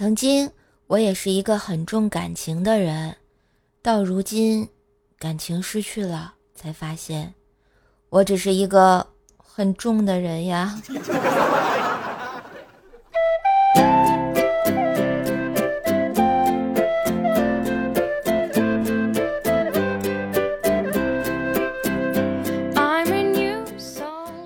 曾经我也是一个很重感情的人，到如今感情失去了，才发现我只是一个很重的人呀。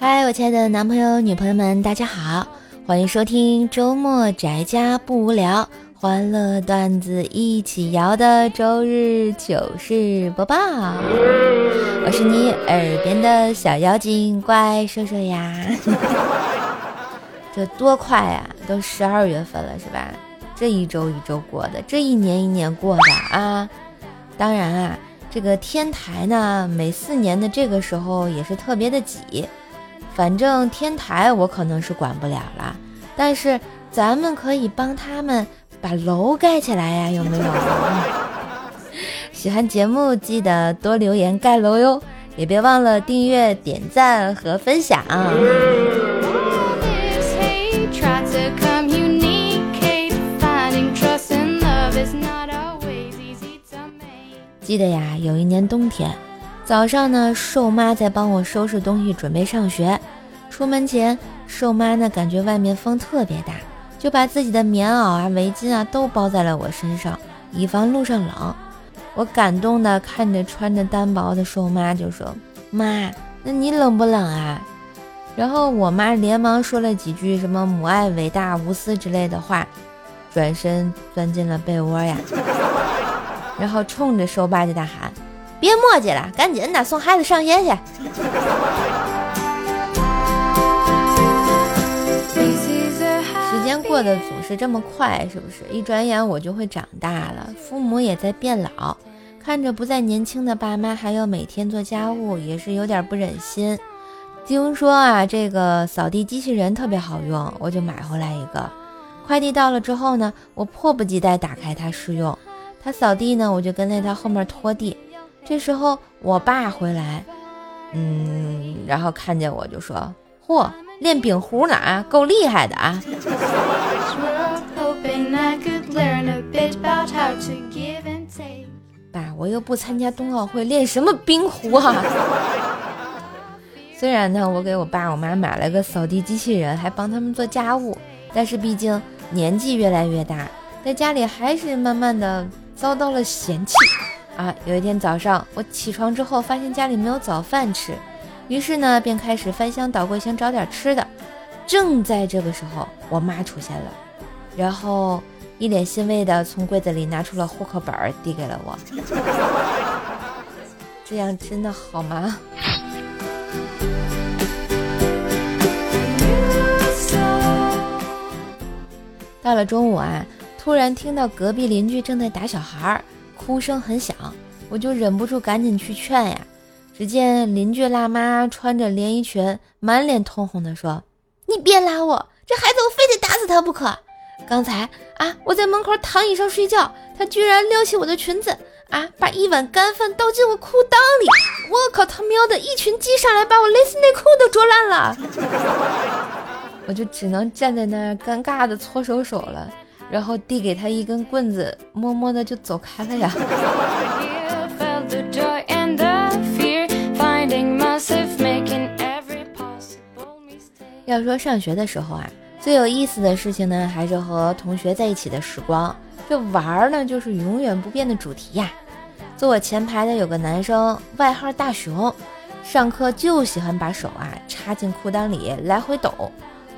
嗨，我亲爱的男朋友、女朋友们，大家好。欢迎收听周末宅家不无聊，欢乐段子一起摇的周日糗事播报。我是你耳边的小妖精怪兽兽呀！这多快呀，都十二月份了是吧？这一周一周过的，这一年一年过的啊！当然啊，这个天台呢，每四年的这个时候也是特别的挤。反正天台我可能是管不了了，但是咱们可以帮他们把楼盖起来呀，有没有？喜欢节目记得多留言盖楼哟，也别忘了订阅、点赞和分享。记得呀，有一年冬天。早上呢，瘦妈在帮我收拾东西，准备上学。出门前，瘦妈呢感觉外面风特别大，就把自己的棉袄啊、围巾啊都包在了我身上，以防路上冷。我感动的看着穿着单薄的瘦妈，就说：“妈，那你冷不冷啊？”然后我妈连忙说了几句什么“母爱伟大无私”之类的话，转身钻进了被窝呀，然后冲着瘦爸就大喊。别磨叽了，赶紧的送孩子上学去。时间过得总是这么快，是不是？一转眼我就会长大了，父母也在变老，看着不再年轻的爸妈还要每天做家务，也是有点不忍心。听说啊，这个扫地机器人特别好用，我就买回来一个。快递到了之后呢，我迫不及待打开它试用。它扫地呢，我就跟在它后面拖地。这时候我爸回来，嗯，然后看见我就说：“嚯，练饼糊呢啊，够厉害的啊！”爸，我又不参加冬奥会，练什么冰壶啊？虽然呢，我给我爸我妈买了个扫地机器人，还帮他们做家务，但是毕竟年纪越来越大，在家里还是慢慢的遭到了嫌弃。啊，有一天早上，我起床之后发现家里没有早饭吃，于是呢，便开始翻箱倒柜想找点吃的。正在这个时候，我妈出现了，然后一脸欣慰的从柜子里拿出了户口本递给了我。这样真的好吗？到了中午啊，突然听到隔壁邻居正在打小孩儿。哭声很响，我就忍不住赶紧去劝呀。只见邻居辣妈穿着连衣裙，满脸通红的说：“你别拉我，这孩子我非得打死他不可。刚才啊，我在门口躺椅上睡觉，他居然撩起我的裙子啊，把一碗干饭倒进我裤裆里。我靠，他喵的一群鸡上来把我蕾丝内裤都啄烂了。我就只能站在那儿尴尬的搓手手了。”然后递给他一根棍子，默默的就走开了呀。要说上学的时候啊，最有意思的事情呢，还是和同学在一起的时光。这玩儿呢，就是永远不变的主题呀。坐我前排的有个男生，外号大熊，上课就喜欢把手啊插进裤裆里来回抖。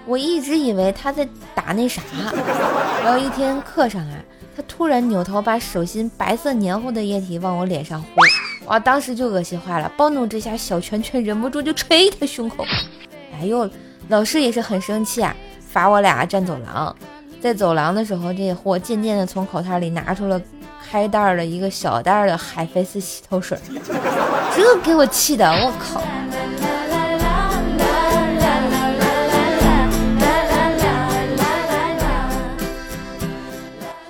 我一直以为他在打那啥，然后一天课上啊，他突然扭头把手心白色黏糊的液体往我脸上呼，哇，当时就恶心坏了，暴怒之下小拳拳忍不住就捶他胸口。哎呦，老师也是很生气啊，罚我俩站走廊。在走廊的时候，这货渐渐的从口袋里拿出了开袋的一个小袋的海飞丝洗头水，这给我气的，我靠！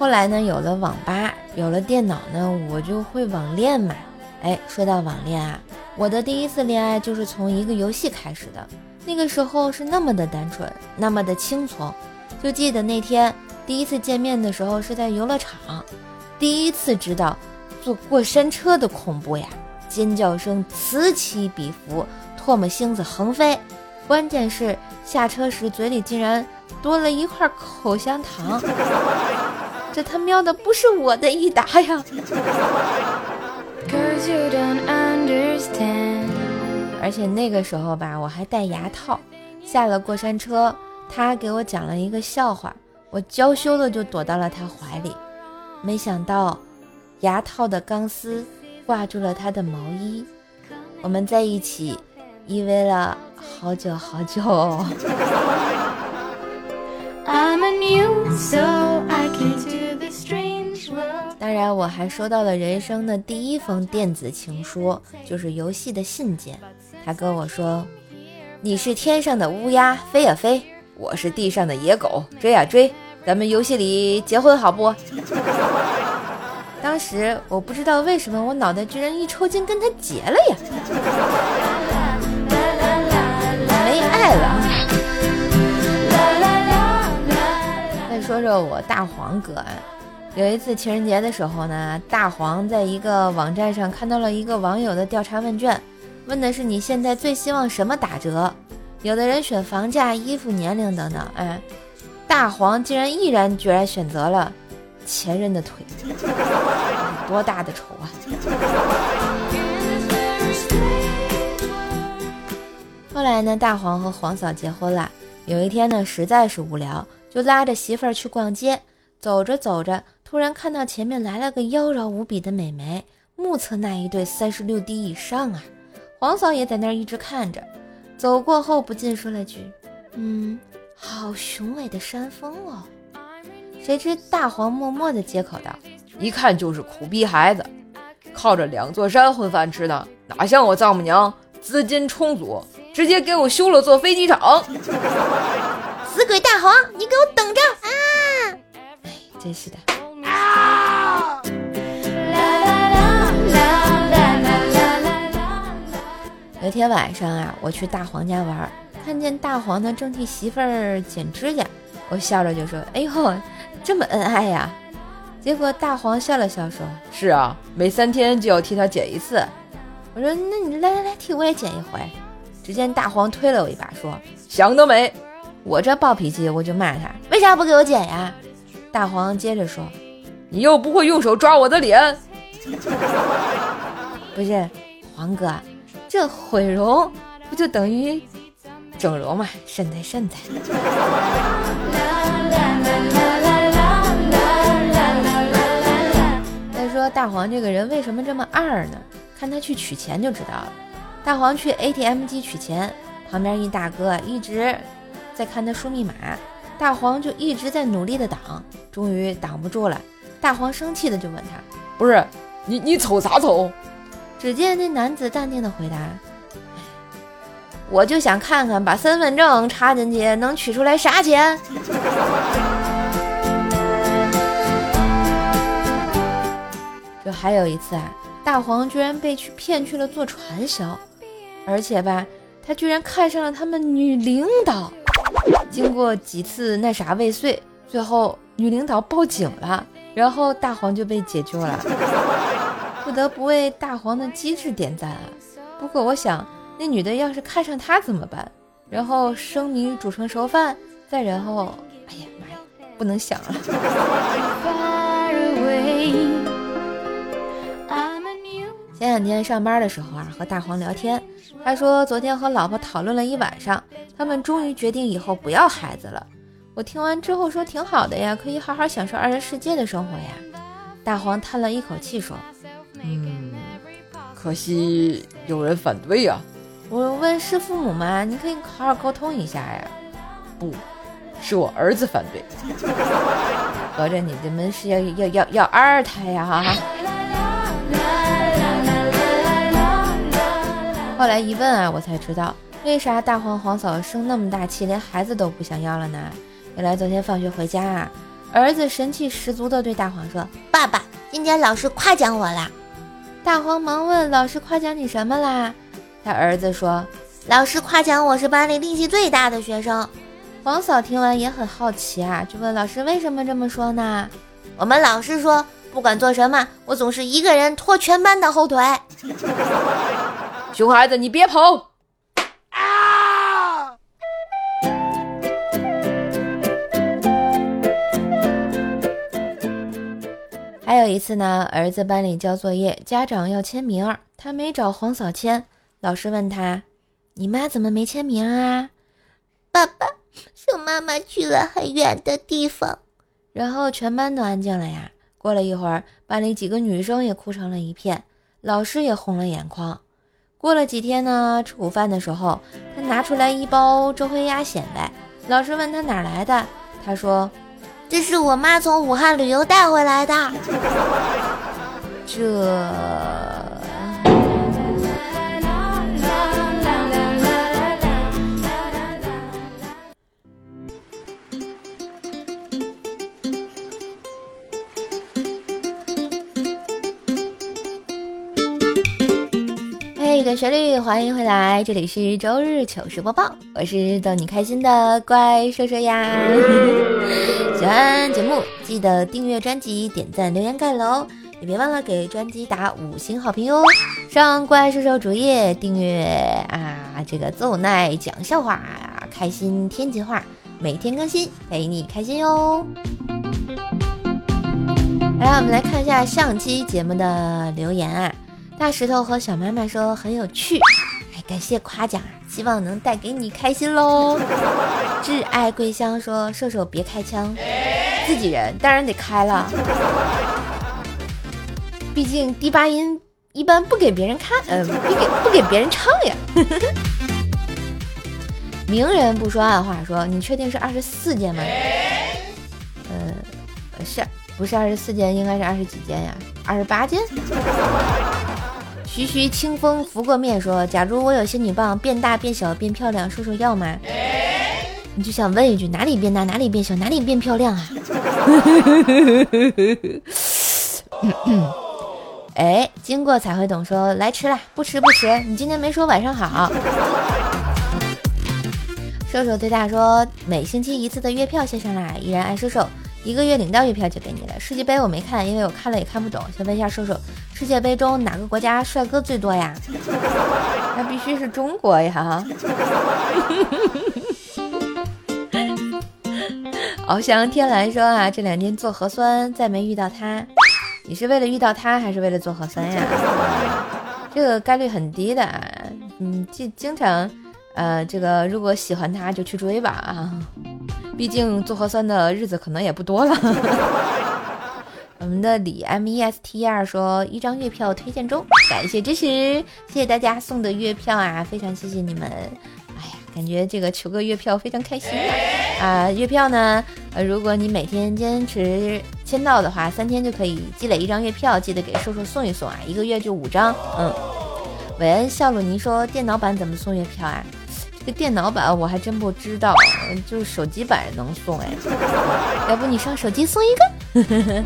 后来呢，有了网吧，有了电脑呢，我就会网恋嘛。哎，说到网恋啊，我的第一次恋爱就是从一个游戏开始的。那个时候是那么的单纯，那么的轻松。就记得那天第一次见面的时候是在游乐场，第一次知道坐过山车的恐怖呀！尖叫声此起彼伏，唾沫星子横飞，关键是下车时嘴里竟然多了一块口香糖，这他喵的不是我的益达呀！而且那个时候吧，我还戴牙套，下了过山车，他给我讲了一个笑话，我娇羞的就躲到了他怀里，没想到牙套的钢丝。挂住了他的毛衣，我们在一起依偎了好久好久。当然，我还收到了人生的第一封电子情书，就是游戏的信件。他跟我说：“你是天上的乌鸦，飞呀飞；我是地上的野狗，追呀追。咱们游戏里结婚好不？” 当时我不知道为什么我脑袋居然一抽筋跟他结了呀，没爱了。再说说我大黄哥，有一次情人节的时候呢，大黄在一个网站上看到了一个网友的调查问卷，问的是你现在最希望什么打折？有的人选房价、衣服、年龄等等，哎，大黄竟然毅然决然选择了。前任的腿，多大的仇啊！后来呢，大黄和黄嫂结婚了。有一天呢，实在是无聊，就拉着媳妇儿去逛街。走着走着，突然看到前面来了个妖娆无比的美眉，目测那一对三十六 D 以上啊！黄嫂也在那儿一直看着。走过后，不禁说了句：“嗯，好雄伟的山峰哦。”谁知大黄默默的接口道：“一看就是苦逼孩子，靠着两座山混饭吃的，哪像我丈母娘资金充足，直接给我修了座飞机场。”死鬼大黄，你给我等着啊！哎，真是的。昨天晚上啊，我去大黄家玩，看见大黄呢正替媳妇儿剪指甲，我笑着就说：“哎呦。”这么恩爱呀？结果大黄笑了笑说：“是啊，每三天就要替他剪一次。”我说：“那你来来来，替我也剪一回。”只见大黄推了我一把说：“想得美！”我这暴脾气，我就骂他：“为啥不给我剪呀？”大黄接着说：“你又不会用手抓我的脸。”不是，黄哥，这毁容不就等于整容吗？身材身材。大黄这个人为什么这么二呢？看他去取钱就知道了。大黄去 ATM 机取钱，旁边一大哥一直在看他输密码，大黄就一直在努力的挡，终于挡不住了。大黄生气的就问他：“不是你你瞅啥瞅？”只见那男子淡定的回答：“我就想看看把身份证插进去能取出来啥钱。”还有一次啊，大黄居然被去骗去了做传销，而且吧，他居然看上了他们女领导。经过几次那啥未遂，最后女领导报警了，然后大黄就被解救了。不得不为大黄的机智点赞啊！不过我想，那女的要是看上他怎么办？然后生米煮成熟饭，再然后，哎呀妈呀，不能想了。前两天上班的时候啊，和大黄聊天，他说昨天和老婆讨论了一晚上，他们终于决定以后不要孩子了。我听完之后说挺好的呀，可以好好享受二人世界的生活呀。大黄叹了一口气说：“嗯，可惜有人反对呀。”我问是父母吗？你可以好好沟通一下呀。不是我儿子反对，合着你们是要要要要二胎呀？哈。后来一问啊，我才知道为啥大黄黄嫂生那么大气，连孩子都不想要了呢？原来昨天放学回家啊，儿子神气十足地对大黄说：“爸爸，今天老师夸奖我啦。”大黄忙问：“老师夸奖你什么啦？”他儿子说：“老师夸奖我是班里力气最大的学生。”黄嫂听完也很好奇啊，就问老师为什么这么说呢？我们老师说，不管做什么，我总是一个人拖全班的后腿。熊孩子，你别跑！有一次呢，儿子班里交作业，家长要签名，他没找黄嫂签。老师问他：“你妈怎么没签名啊？”爸爸送妈妈去了很远的地方。然后全班都安静了呀。过了一会儿，班里几个女生也哭成了一片，老师也红了眼眶。过了几天呢，吃午饭的时候，他拿出来一包周黑鸭显摆。老师问他哪来的，他说。这是我妈从武汉旅游带回来的。这。嘿，的旋律，欢迎回来，这里是周日糗事播报，我是逗你开心的怪兽兽呀。喜欢节目记得订阅专辑、点赞、留言、盖楼，也别忘了给专辑打五星好评哟！上怪兽兽主页订阅啊，这个奏奈讲笑话，开心天津话，每天更新，陪你开心哟！来，我们来看一下上期节目的留言啊，大石头和小妈妈说很有趣，感谢夸奖。希望能带给你开心喽！挚爱桂香说：“射手别开枪，自己人当然得开了，毕竟低八音一般不给别人看，嗯，不给不给别人唱呀。”明人不说暗话，说：“你确定是二十四件吗？”呃，是不是二十四件？应该是二十几件呀？二十八件？徐徐清风拂过面，说：“假如我有仙女棒，变大变小变漂亮，叔叔要吗？”你就想问一句：哪里变大，哪里变小，哪里变漂亮啊？哎，经过彩绘懂，说来吃啦，不吃不吃。你今天没说晚上好。瘦瘦对大说：“每星期一次的月票先上啦，依然爱瘦瘦。”一个月领到月票就给你了。世界杯我没看，因为我看了也看不懂。想问一下瘦瘦，世界杯中哪个国家帅哥最多呀？那必须是中国呀！翱翔天蓝说啊，这两天做核酸再没遇到他，你是为了遇到他还是为了做核酸呀？这个概率很低的，嗯，经经常，呃，这个如果喜欢他就去追吧啊。毕竟做核酸的日子可能也不多了。我们的李 M E S T 二说一张月票推荐中，感谢支持，谢谢大家送的月票啊，非常谢谢你们。哎呀，感觉这个求个月票非常开心啊！啊，月票呢，呃，如果你每天坚持签到的话，三天就可以积累一张月票，记得给叔叔送一送啊，一个月就五张。嗯，韦恩笑鲁尼说电脑版怎么送月票啊？这电脑版我还真不知道，就手机版能送哎，要不你上手机送一个？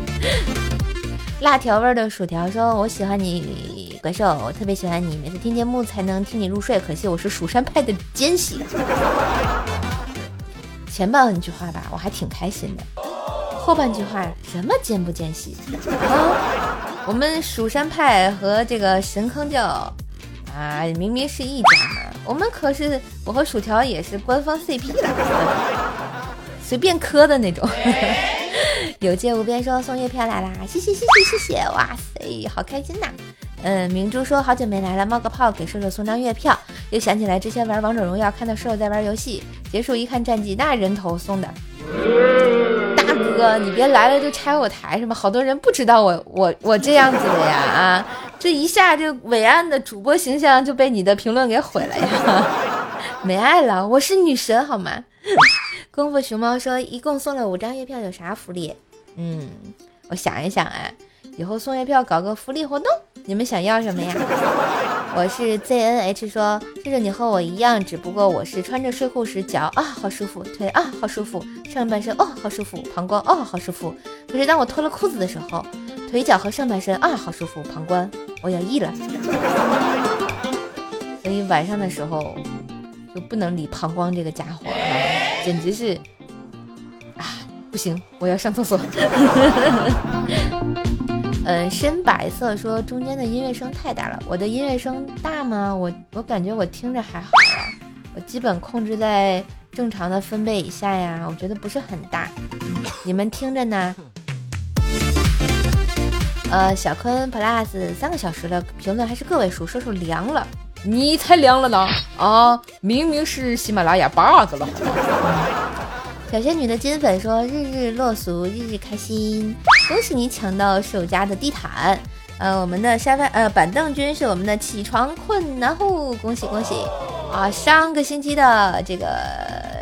辣条味的薯条说：“我喜欢你，怪兽，我特别喜欢你，每次听节目才能听你入睡，可惜我是蜀山派的奸细。”前半句话吧，我还挺开心的，后半句话什么奸不奸细啊？我们蜀山派和这个神坑教。啊，明明是一家！我们可是我和薯条也是官方 CP 了，随便磕的那种。有借无边说送月票来啦，谢谢谢谢谢谢！哇塞，好开心呐！嗯，明珠说好久没来了，冒个泡给射手送张月票。又想起来之前玩王者荣耀，看到射手在玩游戏，结束一看战绩，那人头送的。大哥，你别来了就拆我台是吗？好多人不知道我我我这样子的呀啊！这一下就伟岸的主播形象就被你的评论给毁了呀！没爱了，我是女神好吗？功夫熊猫说一共送了五张月票，有啥福利？嗯，我想一想啊，以后送月票搞个福利活动，你们想要什么呀？我是 ZNH 说，就是你和我一样，只不过我是穿着睡裤时脚啊好舒服，腿啊好舒服，上半身哦好舒服，膀胱哦好舒服。可是当我脱了裤子的时候，腿脚和上半身啊好舒服，膀胱我要溢了。所以晚上的时候就不能理膀胱这个家伙，简直是啊，不行，我要上厕所。嗯，深白色说中间的音乐声太大了，我的音乐声大吗？我我感觉我听着还好，我基本控制在正常的分贝以下呀，我觉得不是很大，你们听着呢？呃，小坤 plus 三个小时了，评论还是个位数，说说凉了，你才凉了呢啊！明明是喜马拉雅 bug 了。小仙女的金粉说：“日日落俗，日日开心，恭喜你抢到首家的地毯。呃，我们的沙发呃板凳君是我们的起床困难户，恭喜恭喜啊！上个星期的这个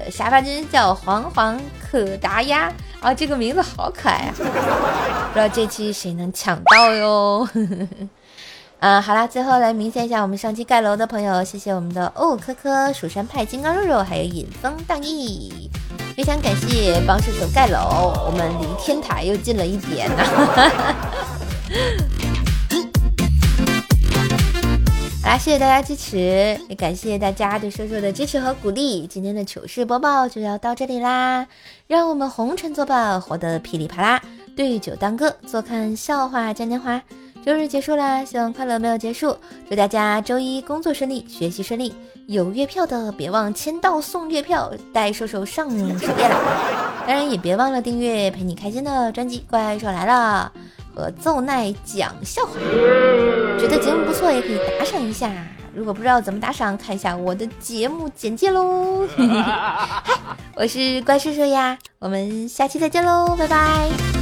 沙发君叫黄黄可达鸭啊，这个名字好可爱啊！不知道这期谁能抢到哟？嗯，好啦，最后来鸣谢一下我们上期盖楼的朋友，谢谢我们的哦科科、蜀山派金刚肉肉，还有引风荡意。”非常感谢帮射手盖楼，我们离天台又近了一点呢。好啦，谢谢大家支持，也感谢大家对射手的支持和鼓励。今天的糗事播报就要到这里啦，让我们红尘作伴，活得噼里啪啦，对酒当歌，坐看笑话嘉年华。周日结束啦，希望快乐没有结束。祝大家周一工作顺利，学习顺利。有月票的别忘签到送月票，带瘦瘦上首页啦！当然也别忘了订阅陪你开心的专辑《怪兽来了》和奏奈讲笑话。觉得节目不错，也可以打赏一下。如果不知道怎么打赏，看一下我的节目简介喽。嗨，我是怪叔叔呀，我们下期再见喽，拜拜。